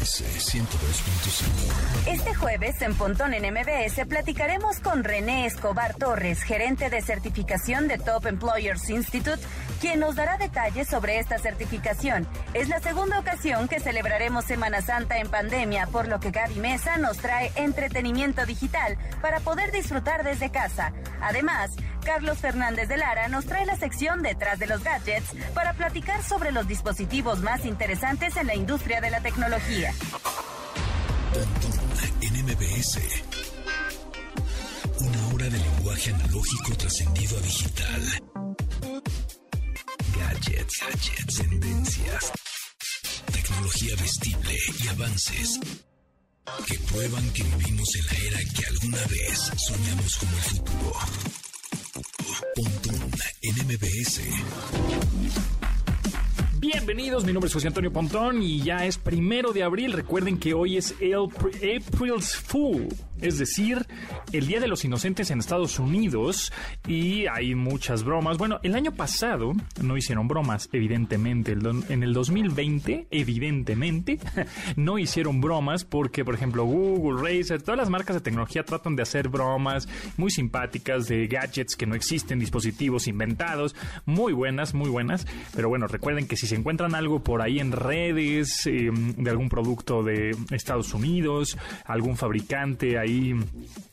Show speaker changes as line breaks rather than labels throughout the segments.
MBS 102.5.
Este jueves en Pontón en MBS platicaremos con René Escobar Torres, gerente de certificación de Top Employers Institute, quien nos dará detalles sobre esta certificación. Es la segunda ocasión que celebraremos Semana Santa en pandemia, por lo que Gaby Mesa nos trae entretenimiento digital para poder disfrutar desde casa. Además, Carlos Fernández de Lara nos trae la sección Detrás de los Gadgets para platicar sobre los dispositivos más interesantes en la industria de la tecnología.
en MBS. Una hora de lenguaje analógico trascendido a digital. Gadgets, gadgets, tendencias. Tecnología vestible y avances que prueban que vivimos en la era que alguna vez soñamos como el futuro. Pontón en MBS.
Bienvenidos, mi nombre es José Antonio Pontón y ya es primero de abril. Recuerden que hoy es el April's Fool, es decir, el Día de los Inocentes en Estados Unidos y hay muchas bromas. Bueno, el año pasado no hicieron bromas, evidentemente. En el 2020, evidentemente, no hicieron bromas porque, por ejemplo, Google, Razer, todas las marcas de tecnología tratan de hacer bromas muy simpáticas de gadgets que no existen, dispositivos inventados, muy buenas, muy buenas. Pero bueno, recuerden que si se encuentran algo por ahí en redes em, de algún producto de Estados Unidos, algún fabricante ahí ahí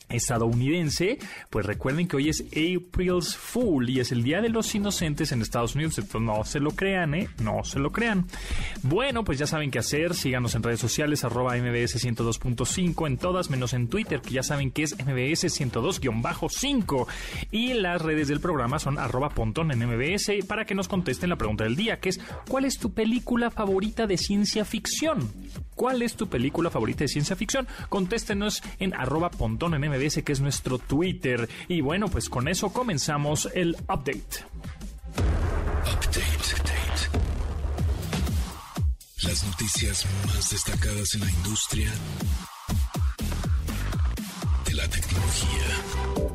estadounidense, pues recuerden que hoy es April's Fool y es el Día de los Inocentes en Estados Unidos, no se lo crean, ¿eh? No se lo crean. Bueno, pues ya saben qué hacer, síganos en redes sociales, arroba mbs 102.5 en todas, menos en Twitter, que ya saben que es mbs 102-5 y las redes del programa son arroba pontón en mbs para que nos contesten la pregunta del día, que es ¿cuál es tu película favorita de ciencia ficción? ¿Cuál es tu película favorita de ciencia ficción? Contéstenos en arroba pontón en MBS, que es nuestro Twitter. Y bueno, pues con eso comenzamos el. Update.
Las noticias más destacadas en la industria de la tecnología.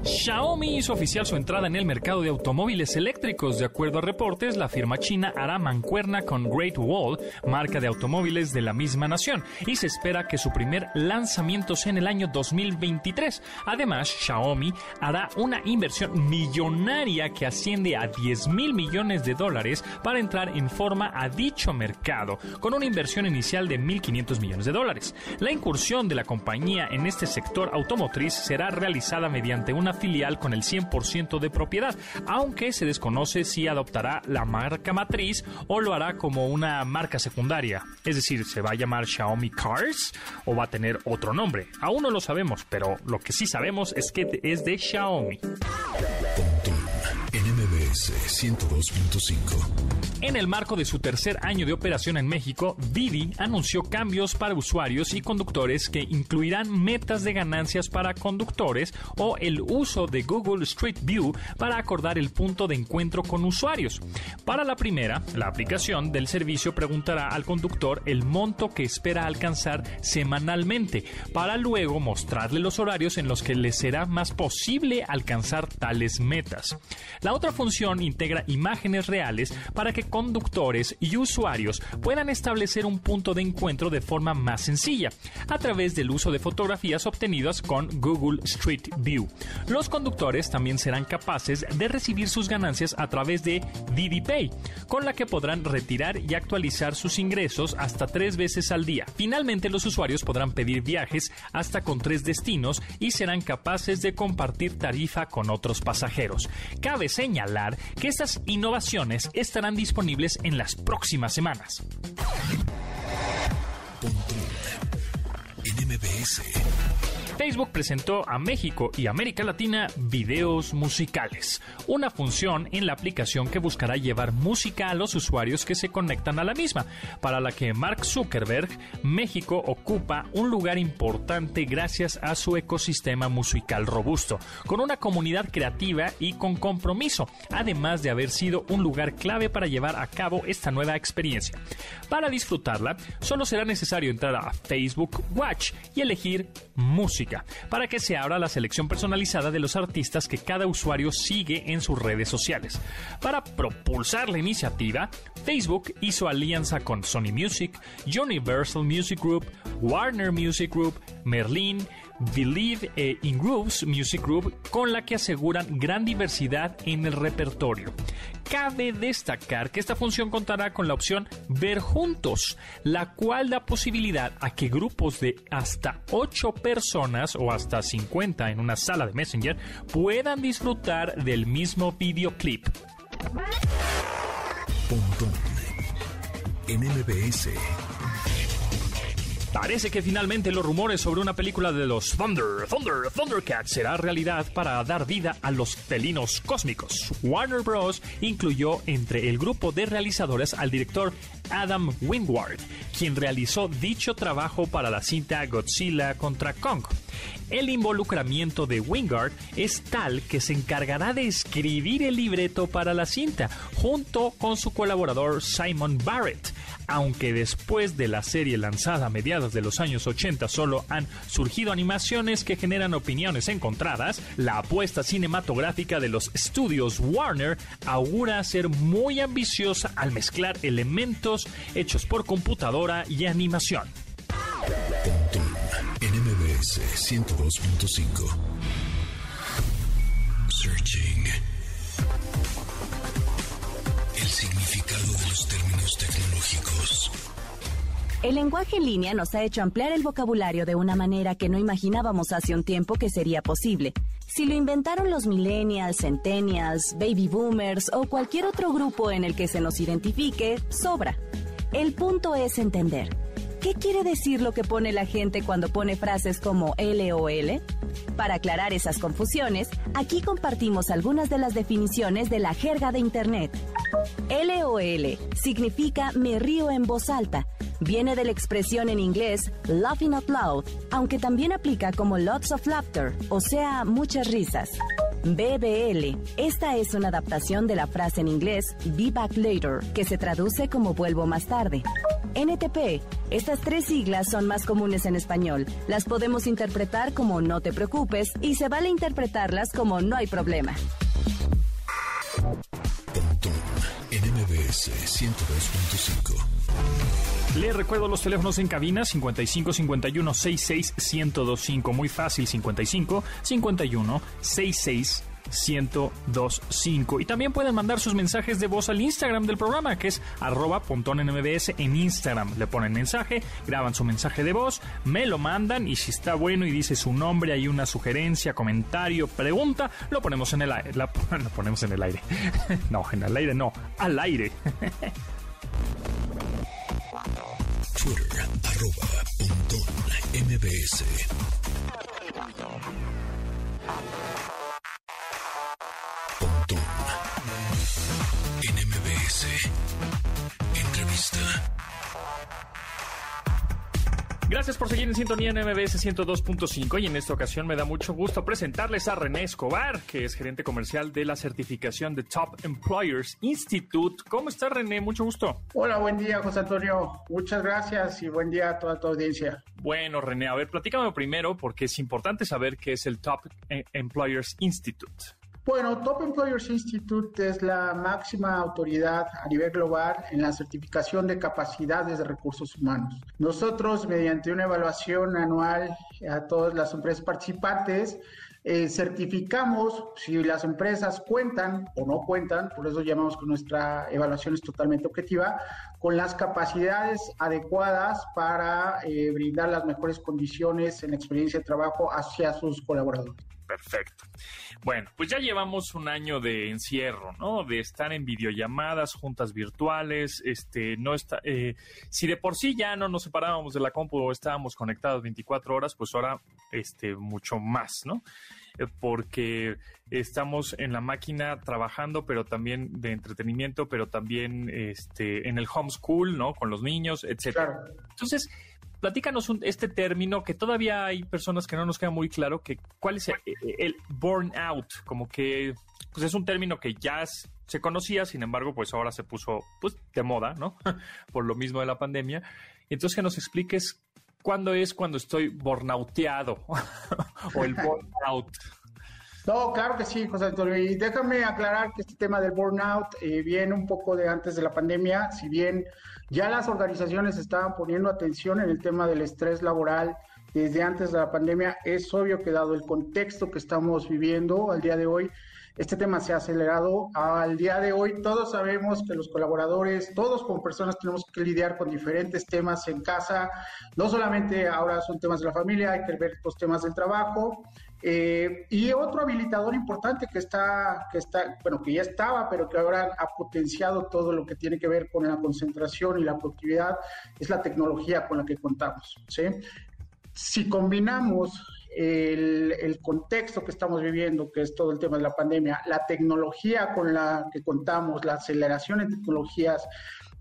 Xiaomi hizo oficial su entrada en el mercado de automóviles eléctricos. De acuerdo a reportes, la firma china hará mancuerna con Great Wall, marca de automóviles de la misma nación, y se espera que su primer lanzamiento sea en el año 2023. Además, Xiaomi hará una inversión millonaria que asciende a 10 mil millones de dólares para entrar en forma a dicho mercado, con una inversión inicial de 1.500 millones de dólares. La incursión de la compañía en este sector automotriz será realizada mediante una filial con el 100% de propiedad, aunque se desconoce si adoptará la marca matriz o lo hará como una marca secundaria. Es decir, ¿se va a llamar Xiaomi Cars o va a tener otro nombre? Aún no lo sabemos, pero lo que sí sabemos es que es de Xiaomi.
En MBS 102.5.
En el marco de su tercer año de operación en México, Didi anunció cambios para usuarios y conductores que incluirán metas de ganancias para conductores o el uso de Google Street View para acordar el punto de encuentro con usuarios. Para la primera, la aplicación del servicio preguntará al conductor el monto que espera alcanzar semanalmente, para luego mostrarle los horarios en los que le será más posible alcanzar tales metas. La otra función integra imágenes reales para que conductores y usuarios puedan establecer un punto de encuentro de forma más sencilla, a través del uso de fotografías obtenidas con Google Street View. Los conductores también serán capaces de recibir sus ganancias a través de Didi Pay, con la que podrán retirar y actualizar sus ingresos hasta tres veces al día. Finalmente, los usuarios podrán pedir viajes hasta con tres destinos y serán capaces de compartir tarifa con otros pasajeros. Cabe señalar que estas innovaciones estarán disponibles en las próximas semanas. Facebook presentó a México y América Latina videos musicales, una función en la aplicación que buscará llevar música a los usuarios que se conectan a la misma, para la que Mark Zuckerberg, México ocupa un lugar importante gracias a su ecosistema musical robusto, con una comunidad creativa y con compromiso, además de haber sido un lugar clave para llevar a cabo esta nueva experiencia. Para disfrutarla, solo será necesario entrar a Facebook Watch y elegir música para que se abra la selección personalizada de los artistas que cada usuario sigue en sus redes sociales. Para propulsar la iniciativa, Facebook hizo alianza con Sony Music, Universal Music Group, Warner Music Group, Merlin, Believe e In Grooves Music Group, con la que aseguran gran diversidad en el repertorio. Cabe destacar que esta función contará con la opción Ver Juntos, la cual da posibilidad a que grupos de hasta 8 personas o hasta 50 en una sala de Messenger puedan disfrutar del mismo videoclip. Parece que finalmente los rumores sobre una película de los Thunder, Thunder, Thundercats será realidad para dar vida a los felinos cósmicos. Warner Bros. incluyó entre el grupo de realizadores al director Adam Wingward, quien realizó dicho trabajo para la cinta Godzilla contra Kong. El involucramiento de Wingard es tal que se encargará de escribir el libreto para la cinta, junto con su colaborador Simon Barrett aunque después de la serie lanzada a mediados de los años 80 solo han surgido animaciones que generan opiniones encontradas, la apuesta cinematográfica de los estudios Warner augura ser muy ambiciosa al mezclar elementos hechos por computadora y animación.
NMBS 102.5 Searching el significado de los términos tecnológicos.
El lenguaje en línea nos ha hecho ampliar el vocabulario de una manera que no imaginábamos hace un tiempo que sería posible. Si lo inventaron los millennials, centennials, baby boomers o cualquier otro grupo en el que se nos identifique, sobra. El punto es entender. ¿Qué quiere decir lo que pone la gente cuando pone frases como LOL? Para aclarar esas confusiones, aquí compartimos algunas de las definiciones de la jerga de Internet. LOL significa me río en voz alta. Viene de la expresión en inglés laughing out loud, aunque también aplica como lots of laughter, o sea, muchas risas. BBL. Esta es una adaptación de la frase en inglés Be Back Later, que se traduce como vuelvo más tarde. NTP. Estas tres siglas son más comunes en español. Las podemos interpretar como no te preocupes y se vale interpretarlas como no hay problema.
NMBS 102.5.
Le recuerdo los teléfonos en cabina 55 51 66 1025. Muy fácil, 55 51 66 1025. Y también pueden mandar sus mensajes de voz al Instagram del programa, que es arroba mbs en Instagram. Le ponen mensaje, graban su mensaje de voz, me lo mandan y si está bueno y dice su nombre, hay una sugerencia, comentario, pregunta, lo ponemos en el aire. lo ponemos en el aire. no, en el aire no, al aire.
Twitter, arroba, mbs. Entrevista.
Gracias por seguir en sintonía en MBS 102.5 y en esta ocasión me da mucho gusto presentarles a René Escobar, que es gerente comercial de la certificación de Top Employers Institute. ¿Cómo está René? Mucho gusto.
Hola, buen día José Antonio. Muchas gracias y buen día a toda tu audiencia.
Bueno, René, a ver, platícame primero porque es importante saber qué es el Top Employers Institute.
Bueno, Top Employers Institute es la máxima autoridad a nivel global en la certificación de capacidades de recursos humanos. Nosotros, mediante una evaluación anual a todas las empresas participantes, eh, certificamos si las empresas cuentan o no cuentan, por eso llamamos que nuestra evaluación es totalmente objetiva, con las capacidades adecuadas para eh, brindar las mejores condiciones en la experiencia de trabajo hacia sus colaboradores.
Perfecto. Bueno, pues ya llevamos un año de encierro, ¿no? De estar en videollamadas, juntas virtuales, este, no está, eh, si de por sí ya no nos separábamos de la compu o estábamos conectados 24 horas, pues ahora, este, mucho más, ¿no? Eh, porque estamos en la máquina trabajando, pero también de entretenimiento, pero también, este, en el homeschool, ¿no? Con los niños, etcétera. Entonces, platícanos este término que todavía hay personas que no nos queda muy claro que cuál es el, burnout, como que pues es un término que ya se conocía, sin embargo, pues ahora se puso pues de moda, ¿no? Por lo mismo de la pandemia. Entonces que nos expliques cuándo es cuando estoy burnouteado o el burnout.
No, claro que sí, José Antonio. Y déjame aclarar que este tema del burnout eh, viene un poco de antes de la pandemia, si bien ya las organizaciones estaban poniendo atención en el tema del estrés laboral desde antes de la pandemia, es obvio que dado el contexto que estamos viviendo al día de hoy, este tema se ha acelerado. Al día de hoy todos sabemos que los colaboradores, todos como personas tenemos que lidiar con diferentes temas en casa. No solamente ahora son temas de la familia, hay que ver los temas del trabajo. Eh, y otro habilitador importante que está, que está, bueno, que ya estaba, pero que ahora ha potenciado todo lo que tiene que ver con la concentración y la productividad, es la tecnología con la que contamos. ¿sí? Si combinamos el, contexto que estamos viviendo, que es todo el tema de la pandemia, la tecnología con la que contamos, la aceleración en tecnologías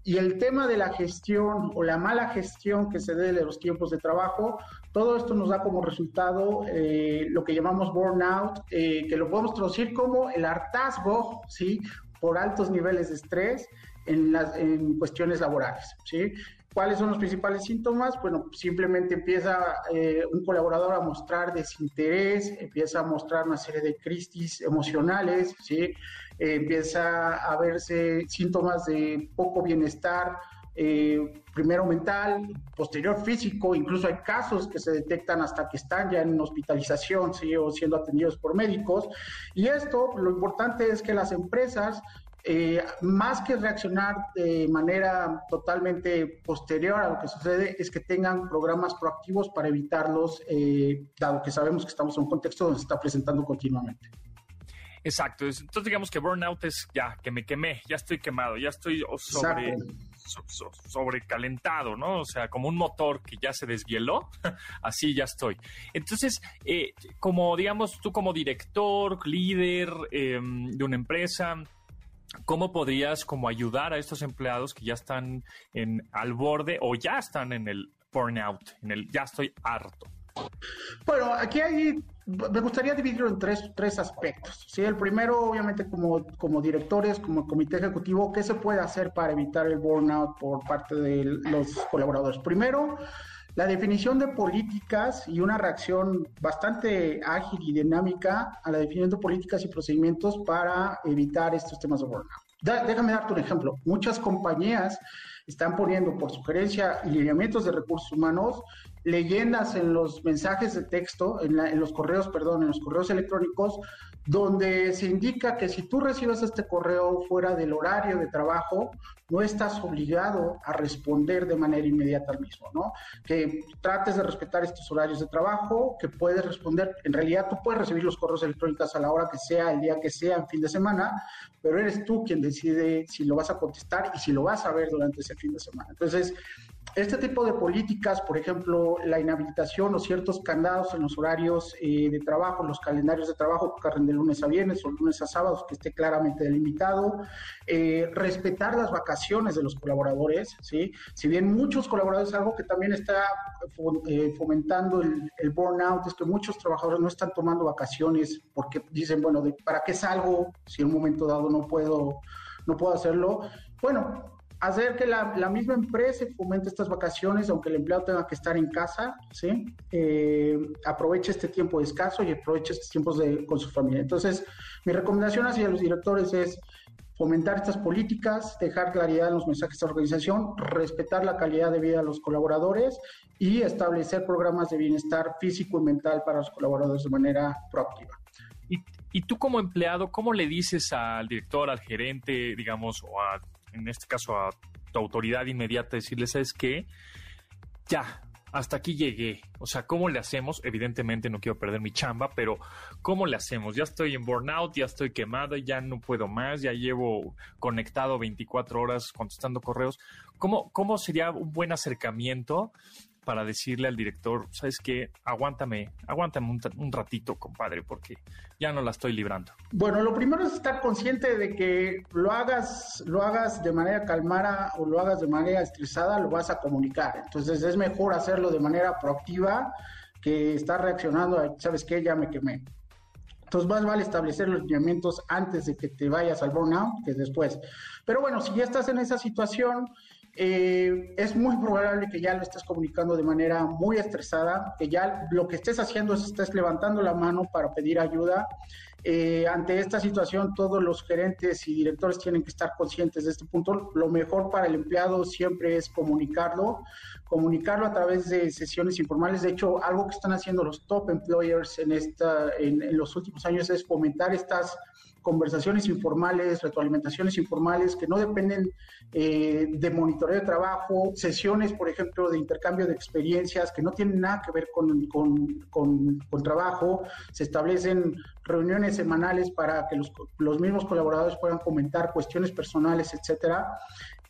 y el tema de la gestión o la mala gestión que se dé de los tiempos de trabajo, todo esto nos da como resultado eh, lo que llamamos burnout, eh, que lo podemos traducir como el hartazgo, ¿sí? Por altos niveles de estrés en, las, en cuestiones laborales, ¿sí? ¿Cuáles son los principales síntomas? Bueno, simplemente empieza eh, un colaborador a mostrar desinterés, empieza a mostrar una serie de crisis emocionales, ¿sí? empieza a verse síntomas de poco bienestar, eh, primero mental, posterior físico, incluso hay casos que se detectan hasta que están ya en hospitalización ¿sí? o siendo atendidos por médicos. Y esto, lo importante es que las empresas eh, más que reaccionar de manera totalmente posterior a lo que sucede, es que tengan programas proactivos para evitarlos, eh, dado que sabemos que estamos en un contexto donde se está presentando continuamente.
Exacto. Entonces digamos que burnout es ya, que me quemé, ya estoy quemado, ya estoy sobre, sobrecalentado, ¿no? O sea, como un motor que ya se desvieló, así ya estoy. Entonces, eh, como digamos, tú como director, líder em, de una empresa, ¿Cómo podrías como ayudar a estos empleados que ya están al borde o ya están en el burnout, en el ya estoy harto?
Bueno, aquí hay, me gustaría dividirlo en tres, tres aspectos. ¿sí? El primero, obviamente, como, como directores, como comité ejecutivo, ¿qué se puede hacer para evitar el burnout por parte de los colaboradores? Primero, la definición de políticas y una reacción bastante ágil y dinámica a la definición de políticas y procedimientos para evitar estos temas de burnout. déjame darte un ejemplo. Muchas compañías están poniendo por sugerencia y lineamientos de recursos humanos leyendas en los mensajes de texto, en, en, los correos, perdón, en los correos electrónicos, donde se indica que si tú recibes este correo fuera del horario de trabajo, no estás obligado a responder de manera inmediata al mismo, ¿no? Que trates de respetar estos horarios de trabajo, que puedes responder, en realidad tú puedes recibir los correos electrónicos a la hora que sea, el día que sea, en fin de semana, pero eres tú quien decide si lo vas a contestar y si lo vas a ver durante ese fin de semana. Entonces, este tipo de políticas, por ejemplo, la inhabilitación o ciertos candados en los horarios eh, de trabajo, los calendarios de trabajo que de lunes a viernes o lunes a sábados, que esté claramente delimitado, eh, respetar las vacaciones de los colaboradores, ¿sí? Si bien muchos colaboradores, algo que también está eh, fomentando el, el, burnout, es que muchos trabajadores no están tomando vacaciones porque dicen, bueno, ¿para qué salgo si en un momento dado no puedo, no puedo hacerlo? Bueno, hacer que la, misma empresa fomente estas vacaciones, aunque el empleado tenga que estar en casa, ¿sí? Eh, aproveche este tiempo de escaso y aproveche estos tiempos de, con su familia. Entonces, mi recomendación hacia los directores es fomentar estas políticas, dejar claridad en los mensajes de organización, respetar la calidad de vida de los colaboradores y establecer programas de bienestar físico y mental para los colaboradores de manera proactiva.
Y, y tú como empleado, ¿cómo le dices al director, al gerente, digamos, o a en este caso a tu autoridad inmediata, decirle, ¿sabes qué? Ya, hasta aquí llegué. O sea, ¿cómo le hacemos? Evidentemente no quiero perder mi chamba, pero ¿cómo le hacemos? Ya estoy en burnout, ya estoy quemado, ya no puedo más, ya llevo conectado 24 horas contestando correos. ¿Cómo, cómo sería un buen acercamiento para decirle al director, sabes qué, aguántame, aguántame un, ratito, compadre, porque ya no la estoy librando.
Bueno, lo primero es estar consciente de que lo hagas, lo hagas de manera calmada o lo hagas de manera estresada, lo vas a comunicar. Entonces es mejor hacerlo de manera proactiva que estar reaccionando a, sabes qué, ya me quemé. Entonces más vale establecer los lineamientos antes de que te vayas al burnout que después. Pero bueno, si ya estás en esa situación, eh, es muy probable que ya lo estés comunicando de manera muy estresada, que ya lo que estés haciendo es estés levantando la mano para pedir ayuda. Eh, ante esta situación, todos los gerentes y directores tienen que estar conscientes de este punto. Lo mejor para el empleado siempre es comunicarlo, comunicarlo a través de sesiones informales. De hecho, algo que están haciendo los top employers en, esta, en los últimos años es fomentar estas conversaciones informales, retroalimentaciones informales que no dependen eh, de monitoreo de trabajo, sesiones, por ejemplo, de intercambio de experiencias que no tienen nada que ver con, con, trabajo. Se establecen reuniones semanales para que los, los mismos colaboradores puedan comentar cuestiones personales, etcétera.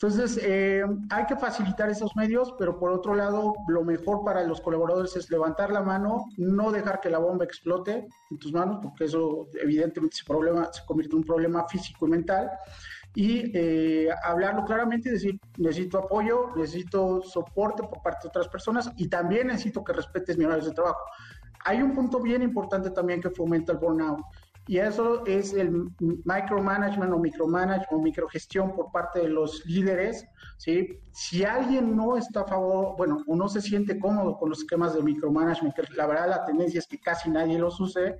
Entonces, eh, hay que facilitar esos medios, pero por otro lado, lo mejor para los colaboradores es levantar la mano, no dejar que la bomba explote en tus manos, porque eso evidentemente se, problema, se convierte en un problema físico y mental, y eh, hablarlo claramente y decir, necesito apoyo, necesito soporte por parte de otras personas y también necesito que respetes mi horario de trabajo. Hay un punto bien importante también que fomenta el burnout y eso es el micromanagement o micromanagement o microgestión por parte de los líderes, ¿sí? Si alguien no está a favor, bueno, o no se siente cómodo con los esquemas de micromanagement, la verdad la tendencia es que casi nadie los use,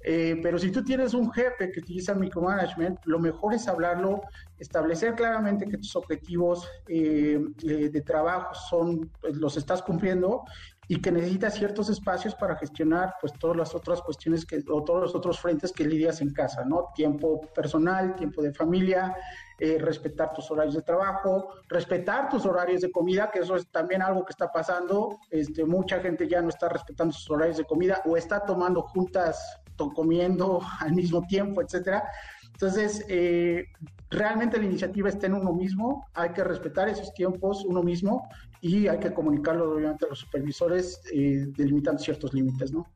eh, pero si tú tienes un jefe que utiliza micromanagement, lo mejor es hablarlo, establecer claramente que tus objetivos eh, eh, de trabajo son, pues, los estás cumpliendo y que necesita ciertos espacios para gestionar pues todas las otras cuestiones que o todos los otros frentes que lidias en casa, ¿no? Tiempo personal, tiempo de familia, eh, respetar tus horarios de trabajo, respetar tus horarios de comida, que eso es también algo que está pasando, este, mucha gente ya no está respetando sus horarios de comida o está tomando juntas, comiendo al mismo tiempo, etcétera. Entonces, eh, realmente la iniciativa está en uno mismo, hay que respetar esos tiempos uno mismo y hay que comunicarlo obviamente a los supervisores eh, delimitando ciertos límites, ¿no?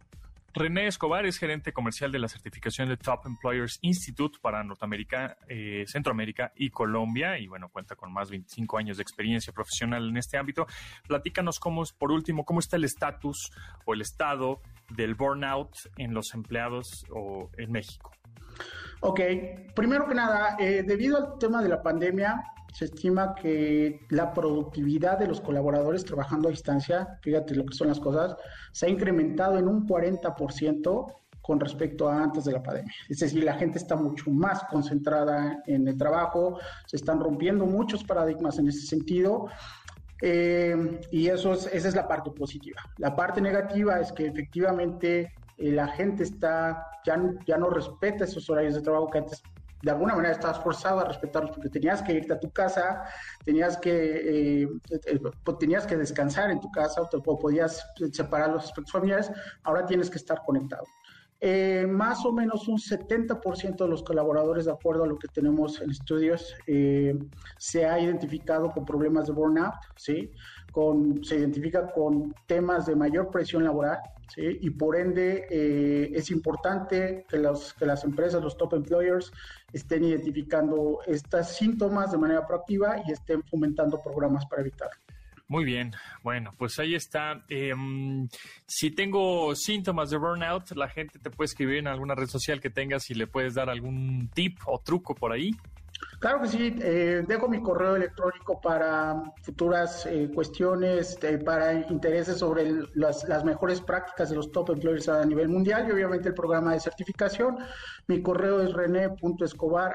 René Escobar es gerente comercial de la certificación de Top Employers Institute para Norteamérica, eh, Centroamérica y Colombia y bueno, cuenta con más de 25 años de experiencia profesional en este ámbito. Platícanos cómo, por último, cómo está el estatus o el estado del burnout en los empleados o en México.
Ok, primero que nada, eh, debido al tema de la pandemia, se estima que la productividad de los colaboradores trabajando a distancia, fíjate lo que son las cosas, se ha incrementado en un 40% con respecto a antes de la pandemia. Es decir, la gente está mucho más concentrada en el trabajo, se están rompiendo muchos paradigmas en ese sentido. Eh, y eso es, esa es la parte positiva. La parte negativa es que efectivamente eh, la gente está, ya, ya no respeta esos horarios de trabajo que antes de alguna manera estabas forzado a respetarlos porque tenías que irte a tu casa, tenías que, eh, eh, pues, tenías que descansar en tu casa o, te, podías separar los aspectos familiares, ahora tienes que estar conectado. Eh, más o menos un 70% de los colaboradores, de acuerdo a lo que tenemos en estudios, se ha identificado con problemas de burnout, ¿sí? Con, se identifica con temas de mayor presión laboral, ¿sí? y por ende eh, es importante que, los, que las empresas, los top employers, estén identificando estos síntomas de manera proactiva y estén fomentando programas para evitarlo.
Muy bien, bueno, pues ahí está. Em, si tengo síntomas de burnout, la gente te puede escribir en alguna red social que tengas y le puedes dar algún tip o truco por ahí.
Claro que sí, eh, dejo mi correo electrónico para futuras eh, cuestiones, eh, para intereses sobre las, las, mejores prácticas de los top employers a nivel mundial y obviamente el programa de certificación. Mi correo es rene.escobar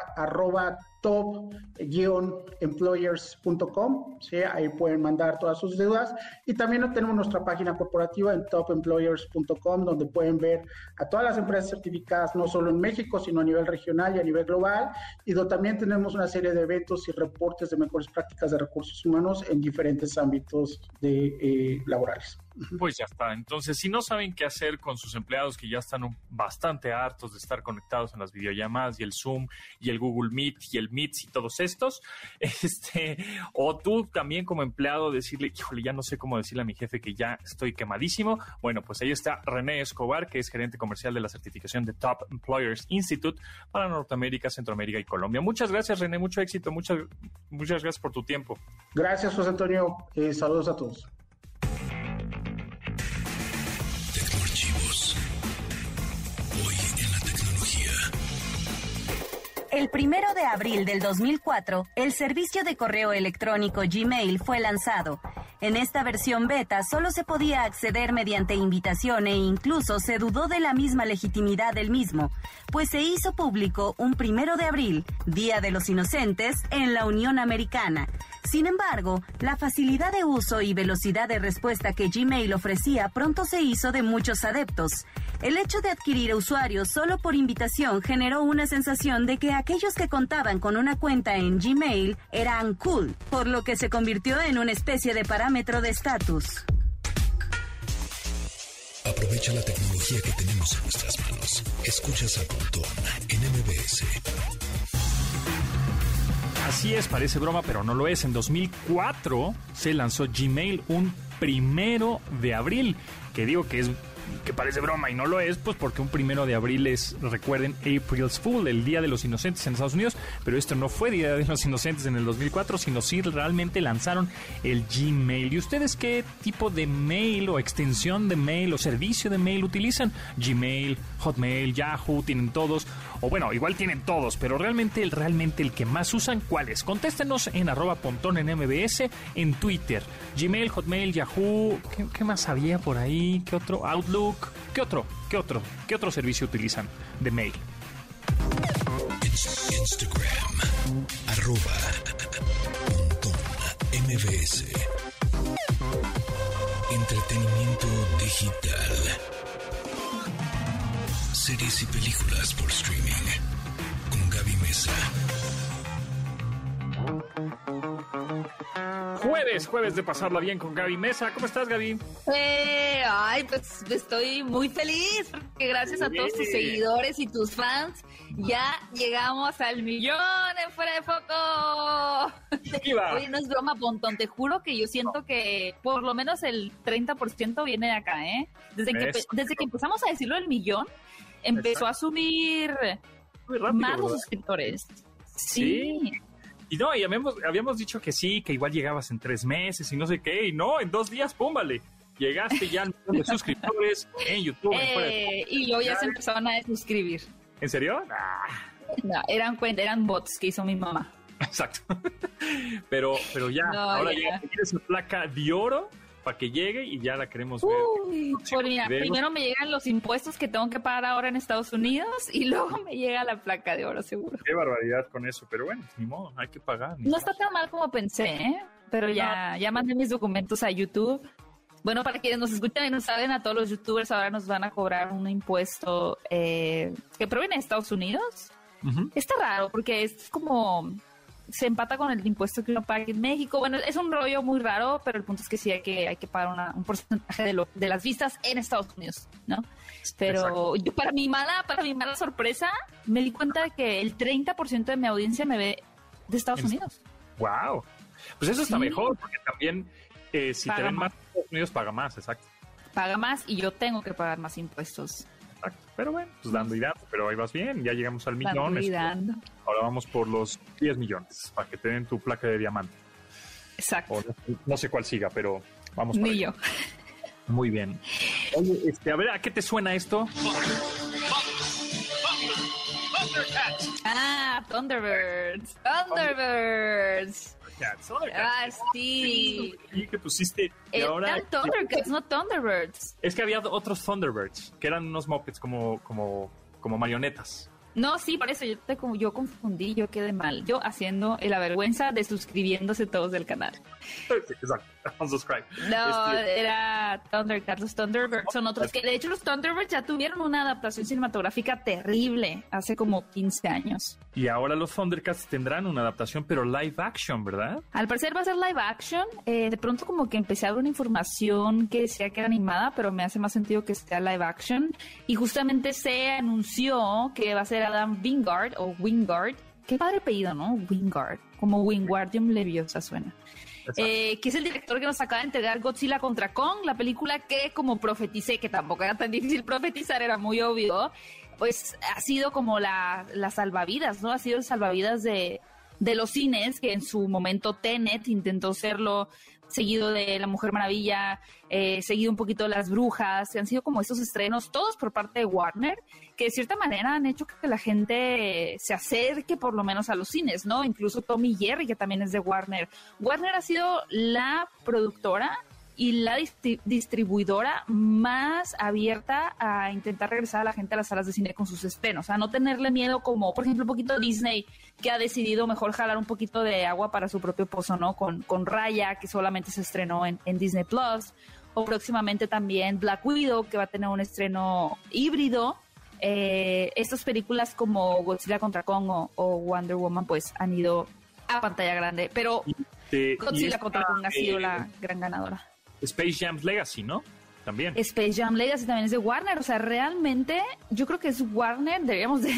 top-employers.com, ¿sí? ahí pueden mandar todas sus dudas. Y también tenemos nuestra página corporativa en topemployers.com, donde pueden ver a todas las empresas certificadas, no solo en México, sino a nivel regional y a nivel global, y donde también tenemos una serie de eventos y reportes de mejores prácticas de recursos humanos en diferentes ámbitos de, eh, laborales.
Pues ya está. Entonces, si no saben qué hacer con sus empleados que ya están bastante hartos de estar conectados en las videollamadas y el Zoom y el Google Meet y el Meet y todos estos, este, o tú también como empleado decirle, híjole, ya no sé cómo decirle a mi jefe que ya estoy quemadísimo. Bueno, pues ahí está René Escobar, que es gerente comercial de la certificación de Top Employers Institute para Norteamérica, Centroamérica y Colombia. Muchas gracias, René. Mucho éxito. Muchas, muchas gracias por tu tiempo.
Gracias, José Antonio. Eh, saludos a todos.
El primero de abril del 2004, el servicio de correo electrónico Gmail fue lanzado. En esta versión beta solo se podía acceder mediante invitación e incluso se dudó de la misma legitimidad del mismo, pues se hizo público un primero de abril, Día de los Inocentes, en la Unión Americana. Sin embargo, la facilidad de uso y velocidad de respuesta que Gmail ofrecía pronto se hizo de muchos adeptos. El hecho de adquirir usuarios solo por invitación generó una sensación de que aquellos que contaban con una cuenta en Gmail eran cool, por lo que se convirtió en una especie de parámetro de estatus.
Aprovecha la tecnología que tenemos en nuestras manos. Escuchas a Pontón en MBS.
Así es, parece broma, pero no lo es. En 2004 se lanzó Gmail un primero de abril, que digo que es que parece broma y no lo es, pues porque un primero de abril es, recuerden, April's Fool, el Día de los Inocentes en Estados Unidos, pero esto no fue Día de los Inocentes en el 2004, sino sí realmente lanzaron el Gmail. ¿Y ustedes qué tipo de mail o extensión de mail o servicio de mail utilizan? Gmail, Hotmail, Yahoo, tienen todos, o bueno, igual tienen todos, pero realmente el, realmente el que más usan, ¿cuál es? Contéstenos en arroba pontón en MBS, en Twitter, Gmail, Hotmail, Yahoo, ¿qué, más había por ahí? ¿Qué otro? Outlook. ¿Qué otro? ¿Qué otro? ¿Qué otro servicio utilizan de mail?
Instagram, arroba Pontón MBS. Entretenimiento digital. Series y películas por streaming. Con Gaby Mesa.
Jueves, jueves de pasarla bien con Gaby Mesa. ¿Cómo estás, Gaby?
Eh, ay, pues estoy muy feliz porque gracias a todos tus seguidores y tus fans ya llegamos al millón en fuera de foco. Oye, no es broma, Pontón, te juro que yo siento que por lo menos el 30% viene de acá, ¿eh? Desde que, desde que empezamos a decirlo el millón, empezó a subir
Muy rápido,
más los suscriptores.
Sí.
Sí.
Y no, y habíamos, habíamos dicho que sí, que igual llegabas en tres meses y no sé qué, y no, en dos días, pum, vale. Llegaste ya al millón de suscriptores en YouTube. en Fuera de
Eh, y luego ya se empezaron a suscribir.
¿En serio? Ah,
No, eran cuenta, eran bots que hizo mi mamá.
exacto. pero, pero ya,
No,
ahora
ya.
llega esa placa de oro para que llegue y ya la queremos ver.
Uy, pues mira, primero me llegan los impuestos que tengo que pagar ahora en Estados Unidos y luego me llega la placa de oro, seguro.
Qué barbaridad con eso, pero bueno, ni modo, hay que pagar.
No está tan mal como pensé, ¿eh? Pero ya, ya mandé mis documentos a YouTube. Bueno, para quienes nos escuchan y no saben, a todos los youtubers ahora nos van a cobrar un impuesto eh, que proviene de Estados Unidos. Está raro porque es como se empata con el impuesto que uno paga en México. Bueno, es un rollo muy raro, pero el punto es que sí hay que, hay que pagar una- un porcentaje de, lo, de las vistas en Estados Unidos, ¿no? Pero yo, para mi mala, para mi mala sorpresa, me di cuenta de que el 30% de mi audiencia me ve de Estados
En-
Unidos.
Wow. Pues eso está
Sí.
mejor, porque también eh, si te ven más
más.
en Estados Unidos, paga más, exacto.
Paga más y yo tengo que pagar más impuestos.
Exacto. Pero bueno, pues dando y dando, pero ahí vas bien, ya llegamos al millón.
Dando.
Ahora vamos por los 10 millones para que te den tu placa de diamante.
Exacto.
O no, sé cuál siga, pero vamos por
Ni yo.
Muy bien. Oye, este, a ver, ¿a qué te suena esto?
Ah, Thunderbirds. Thunderbirds.
Thundercats.
Ah, sí.
Y que pusiste. Y
Eran
ahora.
Thundercats, no Thunderbirds.
Es que había otros Thunderbirds, que eran unos mopeds como, como, como marionetas.
No, sí, por eso yo, te, yo confundí, yo quedé mal. Yo haciendo la vergüenza de suscribiéndose todos del canal.
Exacto. Unsubscribe.
No,
Este,
era Thundercats. Los Thunderbirds son otros que, de hecho, los Thunderbirds ya tuvieron una adaptación cinematográfica terrible hace como 15 años.
y ahora los Thundercats tendrán una adaptación, pero live action, ¿verdad?
Al parecer va a ser live action. Eh, de pronto como que empecé a ver una información que decía que era animada, pero me hace más sentido que sea live action. Y justamente se anunció que va a ser Adam Wingard o Wingard. Qué padre apellido, ¿no? Wingard. Como Wingardium Leviosa suena. Eh, que es el director que nos acaba de entregar Godzilla contra Kong, la película que como profeticé, que tampoco era tan difícil profetizar, era muy obvio, pues ha sido como la, la salvavidas, ¿no? Ha sido el salvavidas de, de los cines, que en su momento Tenet intentó serlo seguido de La Mujer Maravilla, eh, seguido un poquito de Las Brujas, que han sido como estos estrenos, todos por parte de Warner, que de cierta manera han hecho que la gente se acerque por lo menos a los cines, ¿no? Incluso Tommy Jerry, que también es de Warner. Warner ha sido la productora y la distribuidora más abierta a intentar regresar a la gente a las salas de cine con sus estrenos, a no tenerle miedo como, por ejemplo, un poquito Disney, que ha decidido mejor jalar un poquito de agua para su propio pozo, ¿no? Con, con Raya, que solamente se estrenó en, Disney Plus, o próximamente también Black Widow, que va a tener un estreno híbrido. Eh, estas películas como Godzilla contra Kong o, Wonder Woman, pues han ido a pantalla grande, pero Godzilla contra Kong ha sido la gran ganadora.
Space Jam Legacy, ¿no? También.
Space Jam Legacy también es de Warner. O sea, realmente yo creo que es Warner. Deberíamos de,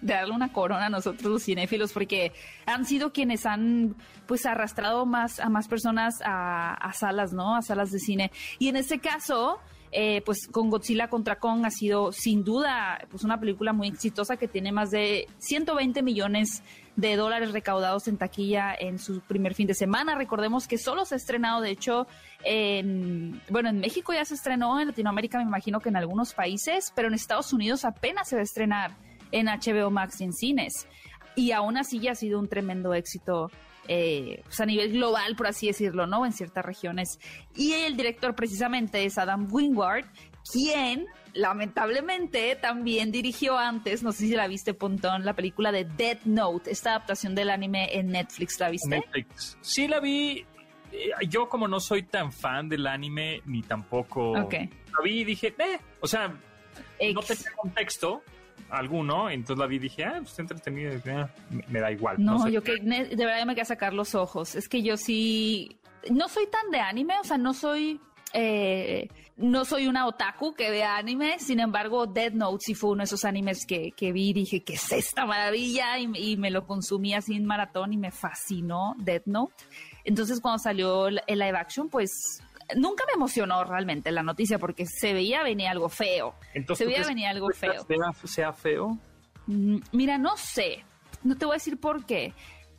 darle una corona a nosotros los cinéfilos porque han sido quienes han pues arrastrado más a más personas a, salas, ¿no? A salas de cine. Y en este caso, eh, pues con Godzilla contra Kong ha sido sin duda pues una película muy exitosa que tiene más de 120 millones de dólares recaudados en taquilla en su primer fin de semana. Recordemos que solo se ha estrenado, de hecho, en, bueno, en México ya se estrenó, en Latinoamérica me imagino que en algunos países, pero en Estados Unidos apenas se va a estrenar en HBO Max y en cines. Y aún así ya ha sido un tremendo éxito eh, pues a nivel global, por así decirlo, ¿no? En ciertas regiones. Y el director precisamente es Adam Wingard, quien lamentablemente también dirigió antes, no sé si la viste, Pontón, la película de Dead Note, esta adaptación del anime en Netflix, ¿la viste?
Netflix. Sí, la vi. Eh, yo como no soy tan fan del anime, ni tampoco
la
vi y dije, eh, o sea, no tenía contexto alguno, entonces la vi y dije, ah, pues entretenida, me, da igual.
No, yo que de verdad me queda sacar los ojos. Es que yo sí, no soy tan de anime, o sea, no soy eh, no soy una otaku que vea anime, sin embargo, Dead Note sí fue uno de esos animes que, vi y dije, que es esta maravilla? Y, me lo consumí así en maratón y me fascinó Dead Note. Entonces, cuando salió el live action, pues nunca me emocionó realmente la noticia porque se veía venir algo feo. se veía venir algo feo.
Sea, feo?
Mm, mira, no sé. No te voy a decir por qué.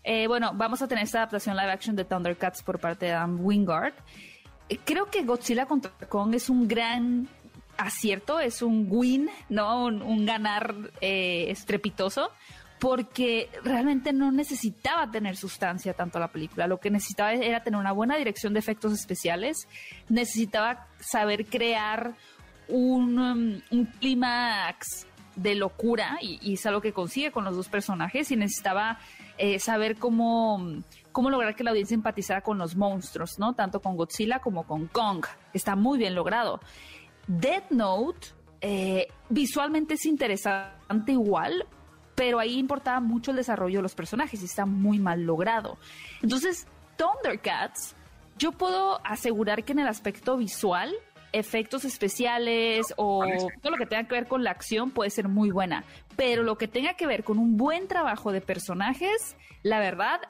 Eh, bueno, vamos a tener esta adaptación live action de Thundercats por parte de Adam Wingard creo que Godzilla contra Kong es un gran acierto, es un win, ¿no? Un, ganar eh, estrepitoso, porque realmente no necesitaba tener sustancia tanto la película. Lo que necesitaba era tener una buena dirección de efectos especiales, necesitaba saber crear un, um, un clímax de locura, y, es algo que consigue con los dos personajes, y necesitaba eh, saber cómo cómo lograr que la audiencia empatizara con los monstruos, ¿no? Tanto con Godzilla como con Kong. Está muy bien logrado. Dead Note eh, visualmente es interesante igual, pero ahí importaba mucho el desarrollo de los personajes y está muy mal logrado. Entonces, Thundercats, yo puedo asegurar que en el aspecto visual, efectos especiales o todo lo que tenga que ver con la acción puede ser muy buena, pero lo que tenga que ver con un buen trabajo de personajes, la verdad,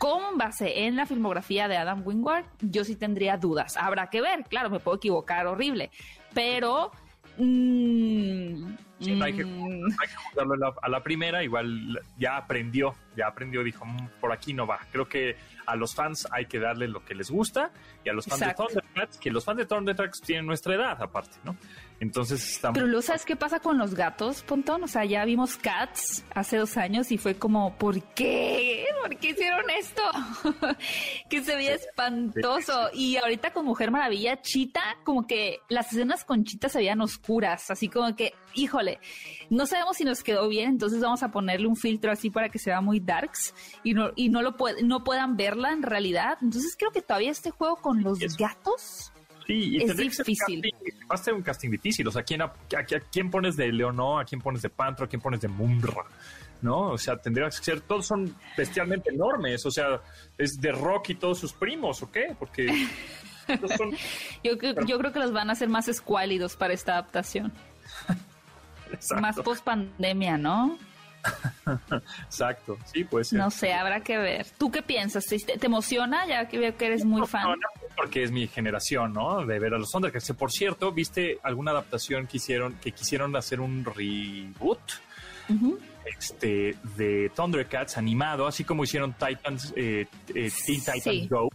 con base en la filmografía de Adam Wingard, yo sí tendría dudas. Habrá que ver, claro, me puedo equivocar horrible, pero...
Mm, hay, que, mm. a la, primera, igual ya aprendió, ya aprendió, dijo, mm, por aquí no va. Creo que a los fans hay que darle lo que les gusta y a los fans de Thundercats, que los fans de Thundercats tienen nuestra edad aparte, ¿no? Entonces estamos...
Pero ¿lo sabes qué pasa con los gatos, Pontón? O sea, ya vimos Cats hace dos años y fue como, ¿por qué? ¿Por qué hicieron esto? que se veía espantoso. Y ahorita con Mujer Maravilla, Chita, como que las escenas con Chita se veían oscuras, así como que, híjole, no sabemos si nos quedó bien, entonces vamos a ponerle un filtro así para que se vea muy darks y no, y no, lo no puedan verla en realidad. Entonces creo que todavía este juego con los gatos
Sí, y es difícil. va a ser un casting difícil. O sea, ¿a quién, a, quién pones de Leonor? ¿A quién pones de Pantro? ¿A quién pones de Mumra? ¿No? O sea, tendría que ser. Todos son bestialmente enormes. O sea, es de Rock y todos sus primos, ¿o qué? Porque.
yo, yo creo que los van a hacer más escuálidos para esta adaptación. Más post pandemia, ¿no?
Exacto, sí, pues.
No sé, habrá que ver. ¿Tú qué piensas? ¿Te, emociona? Ya que veo que eres muy fan.
Porque es mi generación, ¿no? De ver a los Thundercats. Por cierto, ¿viste alguna adaptación que hicieron, que quisieron hacer un reboot? Este, de Thundercats animado, así como hicieron Titans, eh, eh Teen Titans Go,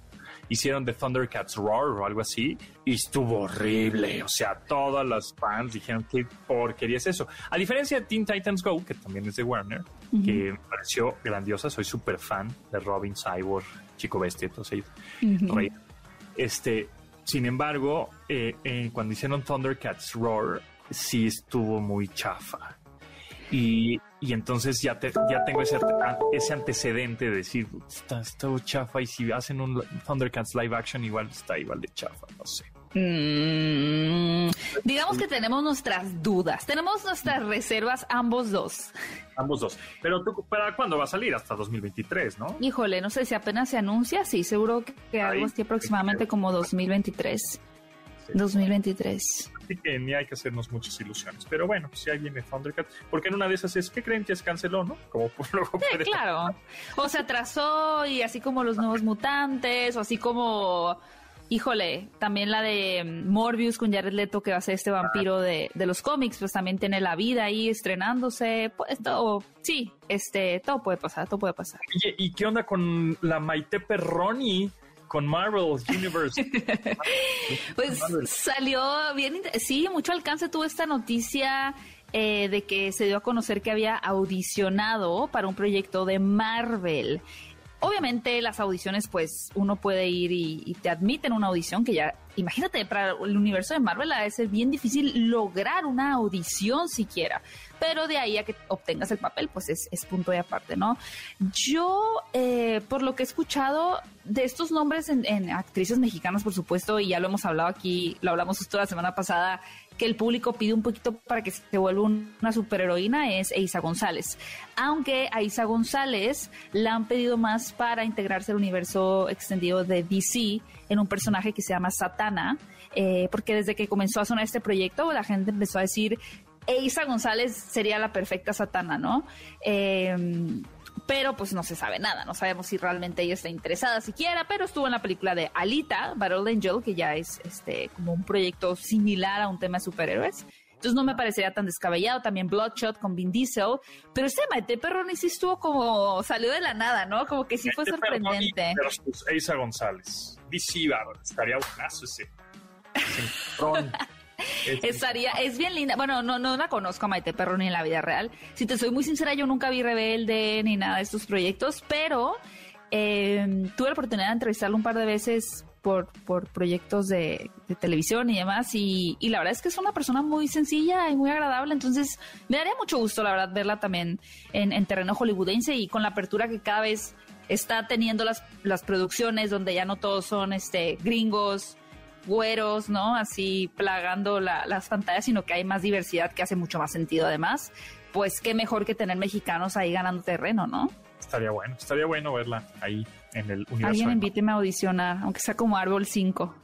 hicieron The Thundercats Roar o algo así y estuvo horrible. O sea, todas las fans dijeron qué porquería es eso. A diferencia de Teen Titans Go, que también es de Warner, que me pareció grandiosa, soy súper fan de Robin, Cyborg, Chico Bestia, ellos. Rey. Este, sin embargo, eh, eh, cuando hicieron Thundercats Roar, sí estuvo muy chafa. Y, y entonces ya, te, ya tengo ese, ese antecedente de decir, está, está chafa y si hacen un Thundercats live action igual está igual de chafa, no sé.
Mm, digamos que tenemos nuestras dudas, tenemos nuestras reservas ambos dos.
Ambos dos. Pero tú, ¿para cuándo va a salir? Hasta 2023, ¿no?
Híjole, no sé si apenas se anuncia, sí, seguro que, algo así aproximadamente como 2023. 2023.
Así que ni hay que hacernos muchas ilusiones. Pero bueno, si ahí viene Thundercat, porque en una de esas es, ¿qué creen que se canceló, no? Como
luego sí, claro. O se atrasó y así como los nuevos mutantes, o así como híjole, también la de Morbius con Jared Leto, que va a ser este vampiro de, de, los cómics, pues también tiene la vida ahí estrenándose. Pues todo, sí, este, todo puede pasar, todo puede pasar.
¿Y, y qué onda con la Maite Perroni? Con Marvel Universe.
pues salió bien, sí, mucho alcance tuvo esta noticia eh, de que se dio a conocer que había audicionado para un proyecto de Marvel. Obviamente las audiciones, pues uno puede ir y, te admiten una audición que ya, imagínate, para el universo de Marvel a ser bien difícil lograr una audición siquiera, pero de ahí a que obtengas el papel, pues es, punto y aparte, ¿no? Yo, eh, por lo que he escuchado de estos nombres en, en, actrices mexicanas, por supuesto, y ya lo hemos hablado aquí, lo hablamos justo la semana pasada, que el público pide un poquito para que se vuelva una superheroína es Eiza González. Aunque a Isa González la han pedido más para integrarse al universo extendido de DC en un personaje que se llama Satana, eh, porque desde que comenzó a sonar este proyecto la gente empezó a decir Eiza González sería la perfecta Satana, ¿no? Eh, pero pues no se sabe nada, no sabemos si realmente ella está interesada siquiera, pero estuvo en la película de Alita, Battle Angel, que ya es este como un proyecto similar a un tema de superhéroes. Entonces no me parecería tan descabellado. También Bloodshot con Vin Diesel. Pero este Maite Perroni sí estuvo como... Salió de la nada, ¿no? Como que sí fue sorprendente.
Pero pues, Eisa González. DC, estaría buenazo ese.
Estaría, es bien linda. Bueno, no, no la conozco a Maite Perro ni en la vida real. Si te soy muy sincera, yo nunca vi Rebelde ni nada de estos proyectos, pero em, tuve la oportunidad de entrevistarla un par de veces por, por proyectos de, televisión y demás. Y, la verdad es que es una persona muy sencilla y muy agradable. Entonces, me daría mucho gusto, la verdad, verla también en, en terreno hollywoodense y con la apertura que cada vez está teniendo las, las producciones donde ya no todos son este gringos güeros, ¿no? Así plagando las pantallas, sino que hay más diversidad que hace mucho más sentido además. Pues qué mejor que tener mexicanos ahí ganando terreno, ¿no?
Estaría bueno, estaría bueno verla ahí en el universo.
Alguien invíteme a audicionar, aunque sea como Árbol 5.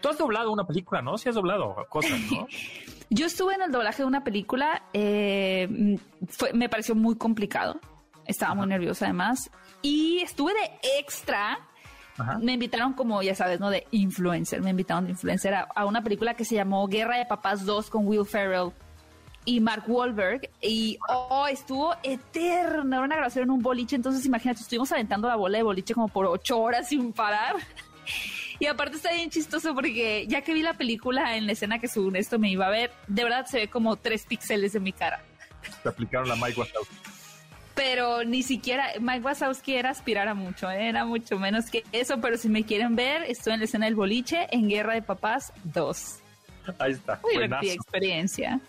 Tú has doblado una película, ¿no? Sí has doblado cosas, ¿no?
Yo estuve en el doblaje de una película, eh, me pareció muy complicado, estaba muy nerviosa además, y estuve de extra me invitaron como, ya sabes, ¿no? De influencer. Me invitaron de influencer a, una película que se llamó Guerra de Papás 2 con Will Ferrell y Mark Wahlberg. Y, oh, estuvo eterna. Era una grabación en un boliche. Entonces, imagínate, estuvimos aventando la bola de boliche como por ocho horas sin parar. Y aparte está bien chistoso porque ya que vi la película en la escena que según esto me iba a ver, de verdad se ve como tres píxeles en mi cara.
Te aplicaron la Mike Wazowski
pero ni siquiera Mike Wazowski era aspirar a mucho, ¿eh? era mucho menos que eso, pero si me quieren ver, estoy en la escena del boliche en Guerra de Papás 2.
Ahí está.
Muy divertida experiencia.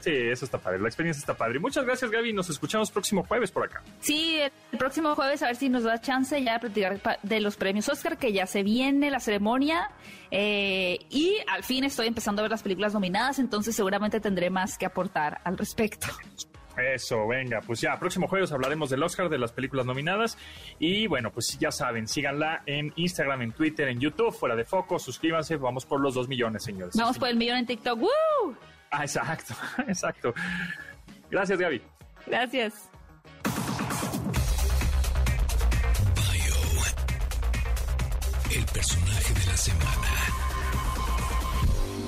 Sí, eso está padre. La experiencia está padre. Muchas gracias, Gaby. Nos escuchamos próximo jueves por acá.
Sí, el próximo jueves a ver si nos da chance ya de platicar de los premios Oscar, que ya se viene la ceremonia. Eh, y al fin estoy empezando a ver las películas nominadas, entonces seguramente tendré más que aportar al respecto.
Eso, venga, pues ya, próximo jueves hablaremos del Oscar, de las películas nominadas. Y bueno, pues ya saben, síganla en Instagram, en Twitter, en YouTube, fuera de foco, suscríbanse, vamos por los dos millones, señores.
Vamos por el millón en TikTok, ¡Woo!
Ah, exacto, exacto. Gracias, Gaby.
Gracias.
el personaje de la semana.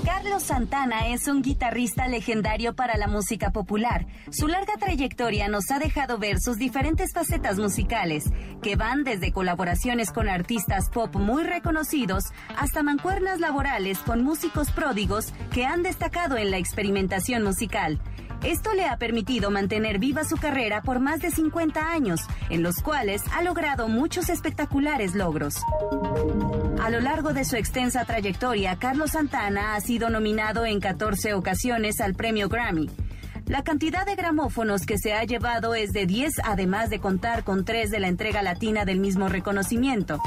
Carlos Santana es un guitarrista legendario para la música popular. Su larga trayectoria nos ha dejado ver sus diferentes facetas musicales, que van desde colaboraciones con artistas pop muy reconocidos hasta mancuernas laborales con músicos pródigos que han destacado en la experimentación musical. Esto le ha permitido mantener viva su carrera por más de 50 años, en los cuales ha logrado muchos espectaculares logros. A lo largo de su extensa trayectoria, Carlos Santana ha sido nominado en 14 ocasiones al premio Grammy. La cantidad de gramófonos que se ha llevado es de 10, además de contar con tres de la entrega latina del mismo reconocimiento.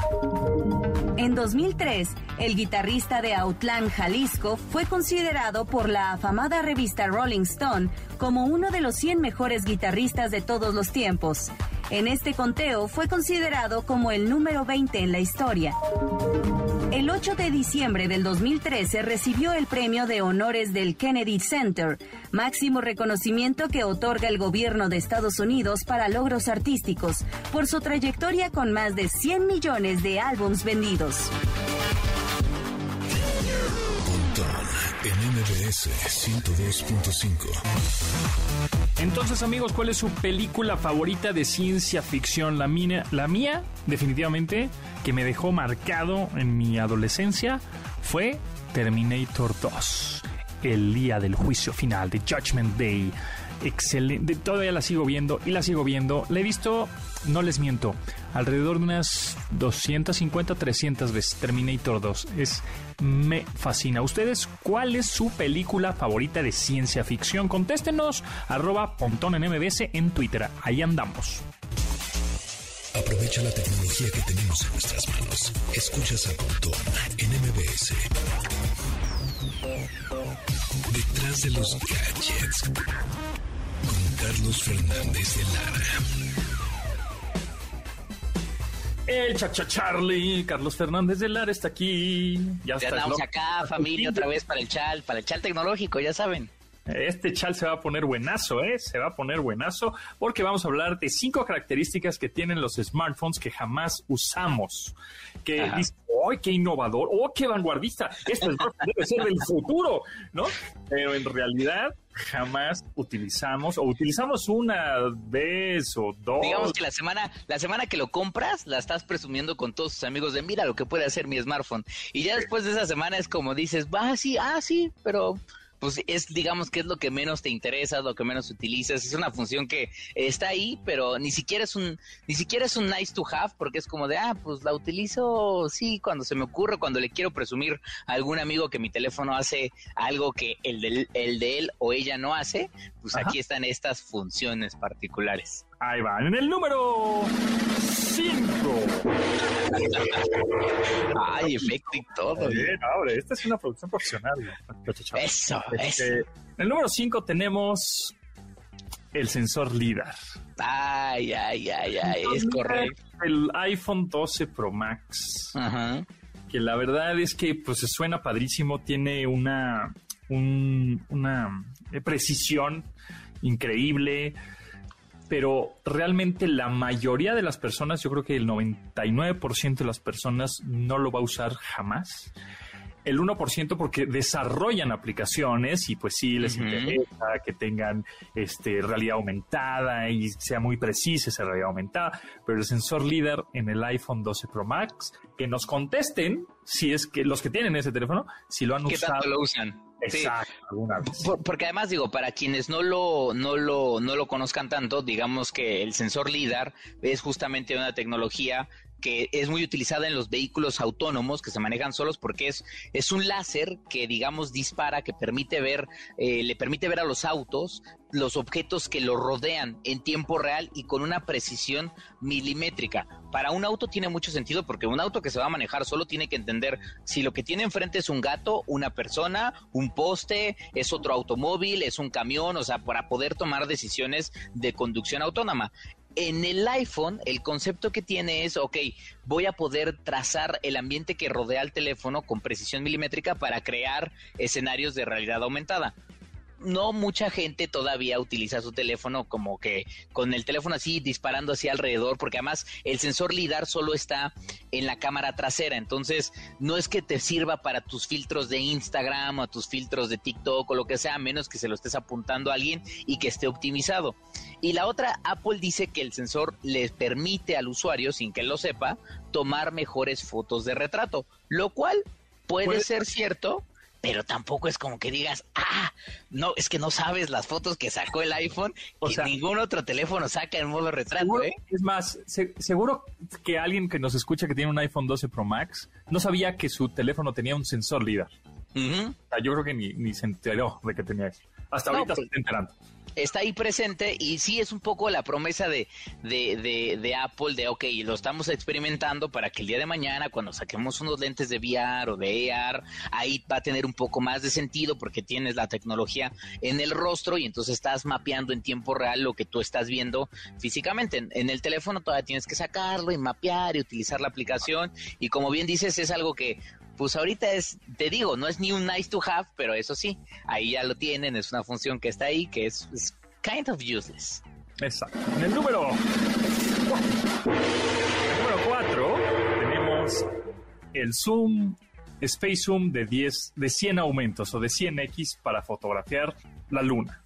En 2003, el guitarrista de Outland Jalisco fue considerado por la afamada revista Rolling Stone como uno de los 100 mejores guitarristas de todos los tiempos. En este conteo fue considerado como el número 20 en la historia. El 8 de diciembre del 2013 recibió el premio de honores del Kennedy Center, máximo reconocimiento que otorga el gobierno de Estados Unidos para logros artísticos, por su trayectoria con más de 100 millones de álbums vendidos.
en MBS 102.5.
Entonces, amigos, ¿cuál es su película favorita de ciencia ficción? La mía, la mía, definitivamente, que me dejó marcado en mi adolescencia, fue Terminator 2. El día del juicio final, de Judgment Day. Excelente. Todavía la sigo viendo y la sigo viendo. La he visto, no les miento, alrededor de unas 250, 300 veces. Terminator 2. Es me fascina. ¿Ustedes cuál es su película favorita de ciencia ficción? Contéstenos arroba pontón en MBS en Twitter. Ahí andamos.
Aprovecha la tecnología que tenemos en nuestras manos. Escuchas a Pontón en MBS. Detrás de los gadgets. Carlos Fernández de Lara.
El Chacha Charlie, Carlos Fernández de Lara está aquí.
Ya, ya estamos acá, familia, otra vez para el chal, para el chal tecnológico, ya saben.
Este chal se va a poner buenazo, ¿eh? Se va a poner buenazo porque vamos a hablar de cinco características que tienen los smartphones que jamás usamos. Que dice, ¡ay, qué innovador! ¡Oh, qué vanguardista! Este debe ser del futuro, ¿no? Pero en realidad jamás utilizamos o utilizamos una vez o dos.
Digamos que la semana, la semana que lo compras, la estás presumiendo con todos tus amigos de mira lo que puede hacer mi smartphone. Y ya después de esa semana es como dices, va, sí, ah, sí, pero pues es, digamos, que es lo que menos te interesa, lo que menos utilizas. Es una función que está ahí, pero ni siquiera es un, ni siquiera es un nice to have, porque es como de, ah, pues la utilizo, sí, cuando se me ocurre, cuando le quiero presumir a algún amigo que mi teléfono hace algo que el de, el de él o ella no hace, pues aquí están estas funciones particulares.
Ahí van. En el número 5.
Ay, efecto y todo.
Bien, ahora, esta es una producción profesional.
Eso,
este, En el número 5 tenemos el sensor LIDAR.
Ay, ay, ay, ay, es correcto.
El iPhone 12 Pro Max. Ajá. Que la verdad es que pues suena padrísimo, tiene una, una precisión increíble pero realmente la mayoría de las personas, yo creo que el 99% de las personas no lo va a usar jamás. El 1% porque desarrollan aplicaciones y pues sí les interesa que tengan este, realidad aumentada y sea muy precisa esa realidad aumentada, pero el sensor líder en el iPhone 12 Pro Max, que nos contesten si es que los que tienen ese teléfono, si lo han
¿Qué
usado.
Tanto lo usan?
Exacto, alguna vez.
porque además digo, para quienes no lo, no lo, no lo conozcan tanto, digamos que el sensor LIDAR es justamente una tecnología que es muy utilizada en los vehículos autónomos que se manejan solos porque es, es un láser que digamos dispara, que permite ver, eh, le permite ver a los autos los objetos que lo rodean en tiempo real y con una precisión milimétrica. Para un auto tiene mucho sentido porque un auto que se va a manejar solo tiene que entender si lo que tiene enfrente es un gato, una persona, un poste, es otro automóvil, es un camión, o sea, para poder tomar decisiones de conducción autónoma. En el iPhone, el concepto que tiene es, ok, voy a poder trazar el ambiente que rodea al teléfono con precisión milimétrica para crear escenarios de realidad aumentada. No mucha gente todavía utiliza su teléfono como que con el teléfono así disparando así alrededor, porque además el sensor LIDAR solo está en la cámara trasera, entonces no es que te sirva para tus filtros de Instagram o tus filtros de TikTok o lo que sea, a menos que se lo estés apuntando a alguien y que esté optimizado. Y la otra, Apple dice que el sensor les permite al usuario, sin que lo sepa, tomar mejores fotos de retrato, lo cual puede ser cierto, pero tampoco es como que digas, ah, no, es que no sabes las fotos que sacó el iPhone o que ningún otro teléfono saca en modo retrato, ¿eh?
Es más, seguro que alguien que nos escucha que tiene un iPhone 12 Pro Max no sabía que su teléfono tenía un sensor LIDAR. yo creo que ni, se enteró de que tenía eso. Hasta ahorita se
pues,
está enterando
está ahí presente y sí es un poco la promesa de, de, de, Apple de, ok, lo estamos experimentando para que el día de mañana, cuando saquemos unos lentes de VR o de AR, ahí va a tener un poco más de sentido porque tienes la tecnología en el rostro y entonces estás mapeando en tiempo real lo que tú estás viendo físicamente. En, en el teléfono todavía tienes que sacarlo y mapear y utilizar la aplicación y como bien dices, es algo que pues ahorita es, te digo, no es ni un nice to have, pero eso sí, ahí ya lo tienen, es una función que está ahí que es, kind of useless.
Exacto. En el número, 4 tenemos el zoom, Space Zoom de 10, de 100 aumentos o de 100x para fotografiar la luna.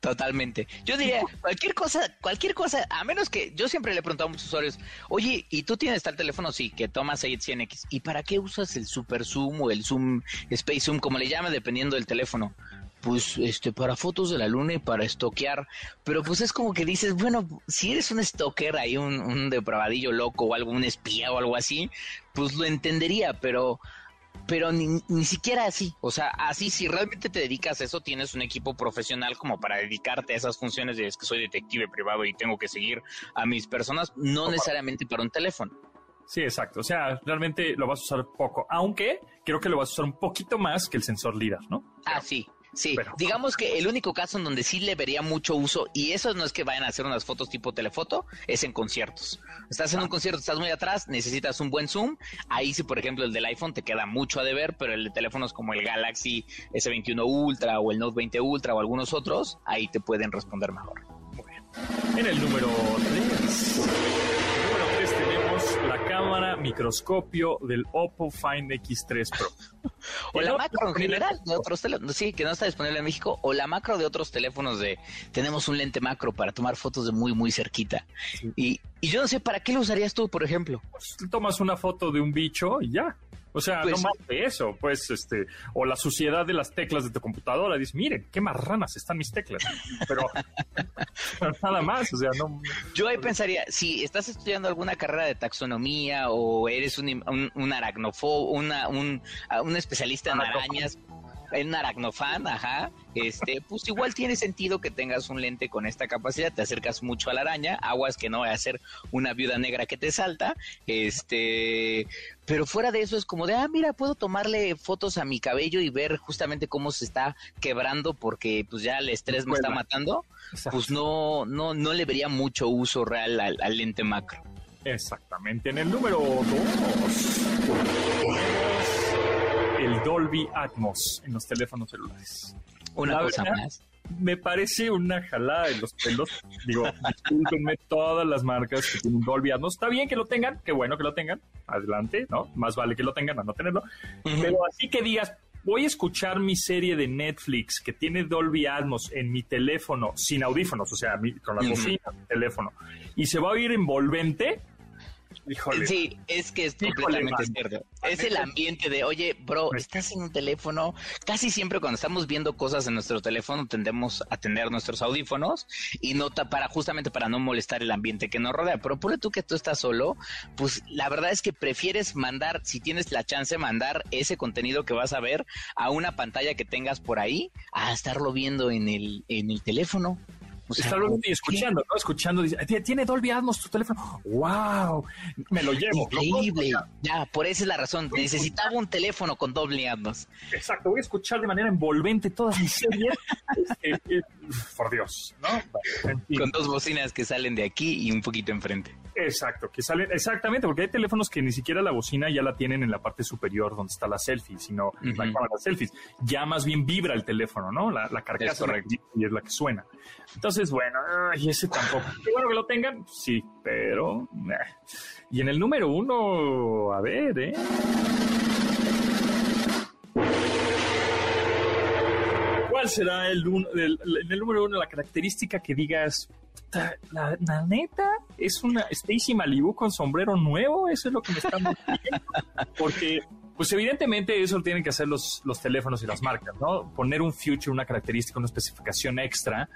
Totalmente. Yo diría, cualquier cosa, cualquier cosa, a menos que yo siempre le he preguntado a muchos usuarios, oye, ¿y tú tienes tal teléfono? Sí, que tomas 100X. ¿Y para qué usas el Super Zoom o el Zoom Space Zoom, como le llame, dependiendo del teléfono? Pues, este, para fotos de la luna y para estoquear. Pero pues es como que dices, bueno, si eres un stalker, ahí un, un depravadillo loco o algo, un espía o algo así, pues lo entendería, pero pero ni, ni siquiera así. O sea, así, si realmente te dedicas a eso, tienes un equipo profesional como para dedicarte a esas funciones de es que soy detective privado y tengo que seguir a mis personas, no necesariamente para un teléfono.
Sí, exacto. O sea, realmente lo vas a usar poco, aunque creo que lo vas a usar un poquito más que el sensor LIDAR, ¿no?
ah, sí. Sí, digamos que el único caso en donde sí le vería mucho uso, y eso no es que vayan a hacer unas fotos tipo telefoto, es en conciertos. Estás en un concierto, estás muy atrás, necesitas un buen zoom. Ahí sí, por ejemplo, el del iPhone te queda mucho a deber, pero el de teléfonos como el Galaxy S21 Ultra o el Note 20 Ultra o algunos otros, ahí te pueden responder mejor. Muy
bien. En el número 3 la cámara microscopio del Oppo Find X3 Pro.
o la macro en general de otros teléfonos, sí, que no está disponible en México, o la macro de otros teléfonos de tenemos un lente macro para tomar fotos de muy, muy cerquita. Y, y yo no sé, ¿para qué lo usarías tú, por ejemplo?
Pues, tomas una foto de un bicho y ya. O sea, no pues más de eso, pues, este, o la suciedad de las teclas de tu computadora. Dices, miren, qué marranas están mis teclas. Pero, nada más, o sea, no.
Yo ahí pensaría, si estás estudiando alguna carrera de taxonomía o eres un, un, un una, un, un especialista en arañas, en aracnofan, ajá, este, pues igual tiene sentido que tengas un lente con esta capacidad, te acercas mucho a la araña, aguas que no va a ser una viuda negra que te salta, este, pero fuera de eso es como de, ah, mira, puedo tomarle fotos a mi cabello y ver justamente cómo se está quebrando porque pues ya el estrés me está matando, pues no, no, no le vería mucho uso real al, al lente macro.
Exactamente, en el número 2 el Dolby Atmos en los teléfonos celulares.
Una cosa más.
Me parece una jalada de los pelos. Digo, discúlpenme todas las marcas que tienen Dolby Atmos. Está bien que lo tengan, qué bueno que lo tengan. Adelante, ¿no? Más vale que lo tengan a no tenerlo. Pero así que digas, voy a escuchar mi serie de Netflix que tiene Dolby Atmos en mi teléfono sin audífonos, o sea, con la bocina mi teléfono, y se va a oír envolvente,
Sí, es que es completamente cierto. Es el ambiente de, oye, bro, estás en un teléfono. Casi siempre cuando estamos viendo cosas en nuestro teléfono tendemos a tener nuestros audífonos y nota para justamente para no molestar el ambiente que nos rodea. Pero por tú que tú estás solo, pues la verdad es que prefieres mandar, si tienes la chance, mandar ese contenido que vas a ver a una pantalla que tengas por ahí a estarlo viendo en el, en el teléfono.
O sea, y escuchando, ¿no? Escuchando, dice, tiene Dolby Atmos tu teléfono. ¡Wow! Me lo llevo.
Increíble. ya, por esa es la razón. Necesitaba un teléfono con Dolby Atmos.
Exacto, voy a escuchar de manera envolvente todas mis series. Eh, por Dios, ¿no?
Con dos bocinas que salen de aquí y un poquito enfrente.
Exacto, que salen, exactamente, porque hay teléfonos que ni siquiera la bocina ya la tienen en la parte superior donde está la selfie, sino la cámara de selfies. Ya más bien vibra el teléfono, ¿no? La, la carcasa y es la que suena. Entonces, bueno, y ese tampoco. Qué bueno que lo tengan, sí, pero. Y en el número uno, a ver, ¿eh? ¿Cuál será el, el, número uno la característica que digas, la, neta, es una Stacy Malibu con sombrero nuevo? Eso es lo que me están diciendo. Porque pues evidentemente eso lo tienen que hacer los, los teléfonos y las marcas, ¿no? Poner un future, una característica, una especificación extra,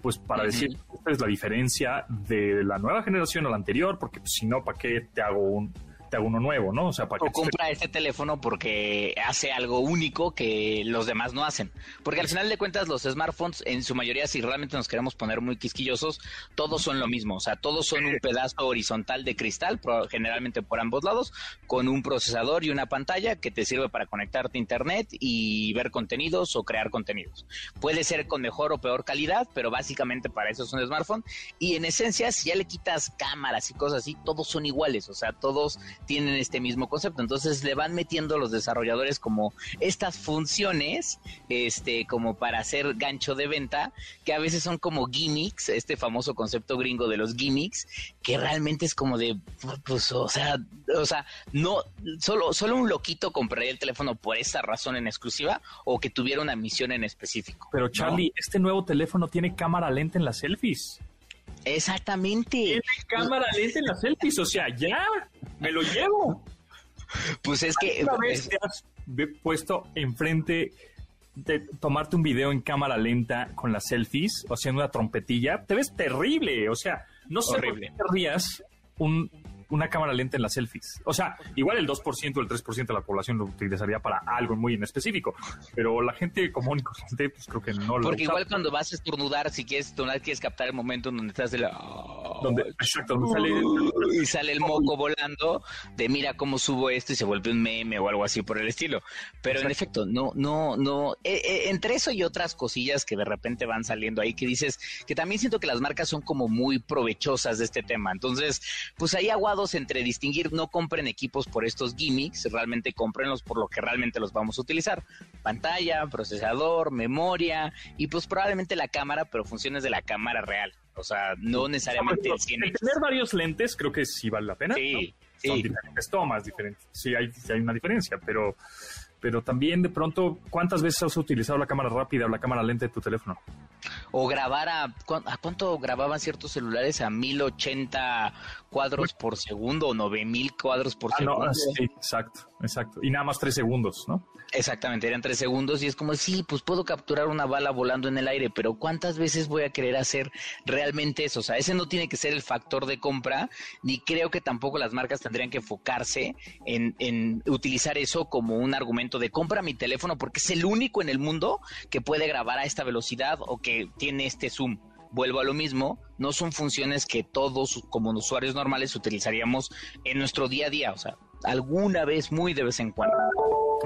pues para decir, esta es la diferencia de la nueva generación a la anterior, porque pues, si no, ¿para qué te hago un, uno nuevo, ¿no?
O sea, para o compra este teléfono porque hace algo único que los demás no hacen. Porque al final de cuentas los smartphones, en su mayoría, si realmente nos queremos poner muy quisquillosos, todos son lo mismo. O sea, todos son un pedazo horizontal de cristal, generalmente por ambos lados, con un procesador y una pantalla que te sirve para conectarte a internet y ver contenidos o crear contenidos. Puede ser con mejor o peor calidad, pero básicamente para eso es un smartphone. Y en esencia, si ya le quitas cámaras y cosas así, todos son iguales. O sea, todos tienen este mismo concepto. Entonces le van metiendo los desarrolladores como estas funciones, este, como para hacer gancho de venta, que a veces son como gimmicks, este famoso concepto gringo de los gimmicks, que realmente es como de, pues, o sea, o sea, no, solo, solo un loquito compraría el teléfono por esa razón en exclusiva o que tuviera una misión en específico.
Pero Charlie, este nuevo teléfono tiene cámara lenta en las selfies.
Exactamente.
Tiene cámara lenta en las selfies, o sea, ya, me lo llevo.
Pues es que...
Una vez te has puesto enfrente de tomarte un video en cámara lenta con las selfies o haciendo una trompetilla, te ves terrible, o sea, no sé Horrible. por qué un una cámara lenta en las selfies. O sea, igual el 2% o el 3% de la población lo utilizaría para algo muy en específico, pero la gente común y corriente, pues creo que no
lo Porque igual cuando vas a estornudar, si quieres estornudar, quieres captar el momento en donde estás de la...
Donde, exacto, donde sale...
Y sale el moco volando de mira cómo subo esto y se vuelve un meme o algo así por el estilo. Pero en efecto, no, no, no... Eh, eh, entre eso y otras cosillas que de repente van saliendo ahí, que dices que también siento que las marcas son como muy provechosas de este tema. Entonces, pues ahí aguado entre distinguir, no compren equipos por estos gimmicks, realmente comprenlos por lo que realmente los vamos a utilizar. Pantalla, procesador, memoria y pues probablemente la cámara, pero funciones de la cámara real. O sea, no necesariamente
Tener varios lentes creo que sí vale la pena.
Sí,
Son diferentes tomas, diferentes. Sí hay, sí hay una diferencia, pero pero también de pronto, ¿cuántas veces has utilizado la cámara rápida o la cámara lenta de tu teléfono?
O grabar a, ¿a cuánto grababan ciertos celulares? A 1080 cuadros por segundo o 9000 cuadros por ah, segundo.
No, sí, exacto, exacto. Y nada más tres segundos, ¿no?
Exactamente, eran tres segundos y es como, sí, pues puedo capturar una bala volando en el aire, pero ¿cuántas veces voy a querer hacer realmente eso? O sea, ese no tiene que ser el factor de compra, ni creo que tampoco las marcas tendrían que enfocarse en, en utilizar eso como un argumento de compra mi teléfono porque es el único en el mundo que puede grabar a esta velocidad o que tiene este zoom vuelvo a lo mismo, no son funciones que todos como usuarios normales utilizaríamos en nuestro día a día, o sea, alguna vez, muy de vez en cuando.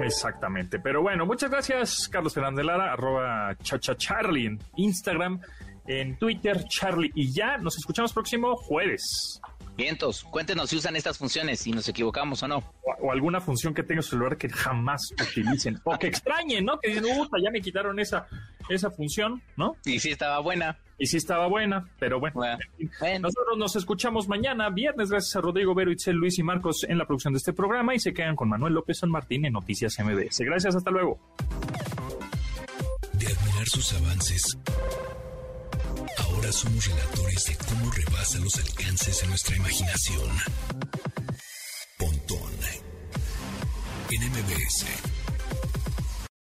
Exactamente. Pero bueno, muchas gracias, Carlos Fernández Lara, arroba chachacharlie en Instagram, en Twitter, Charlie. Y ya nos escuchamos próximo jueves.
Vientos, cuéntenos si usan estas funciones, si nos equivocamos o no.
O, alguna función que tenga su celular que jamás utilicen. o que extrañen, ¿no? Que digan, ya me quitaron esa, esa función, ¿no?
Y sí estaba buena.
Y sí estaba buena, pero bueno. Nosotros nos escuchamos mañana, viernes, gracias a Rodrigo Vero, Itzel, Luis y Marcos en la producción de este programa y se quedan con Manuel López San Martín en Noticias MBS. Gracias, hasta luego.
De admirar sus avances, ahora somos relatores de cómo rebasa los alcances de nuestra imaginación. Pontón en MBS.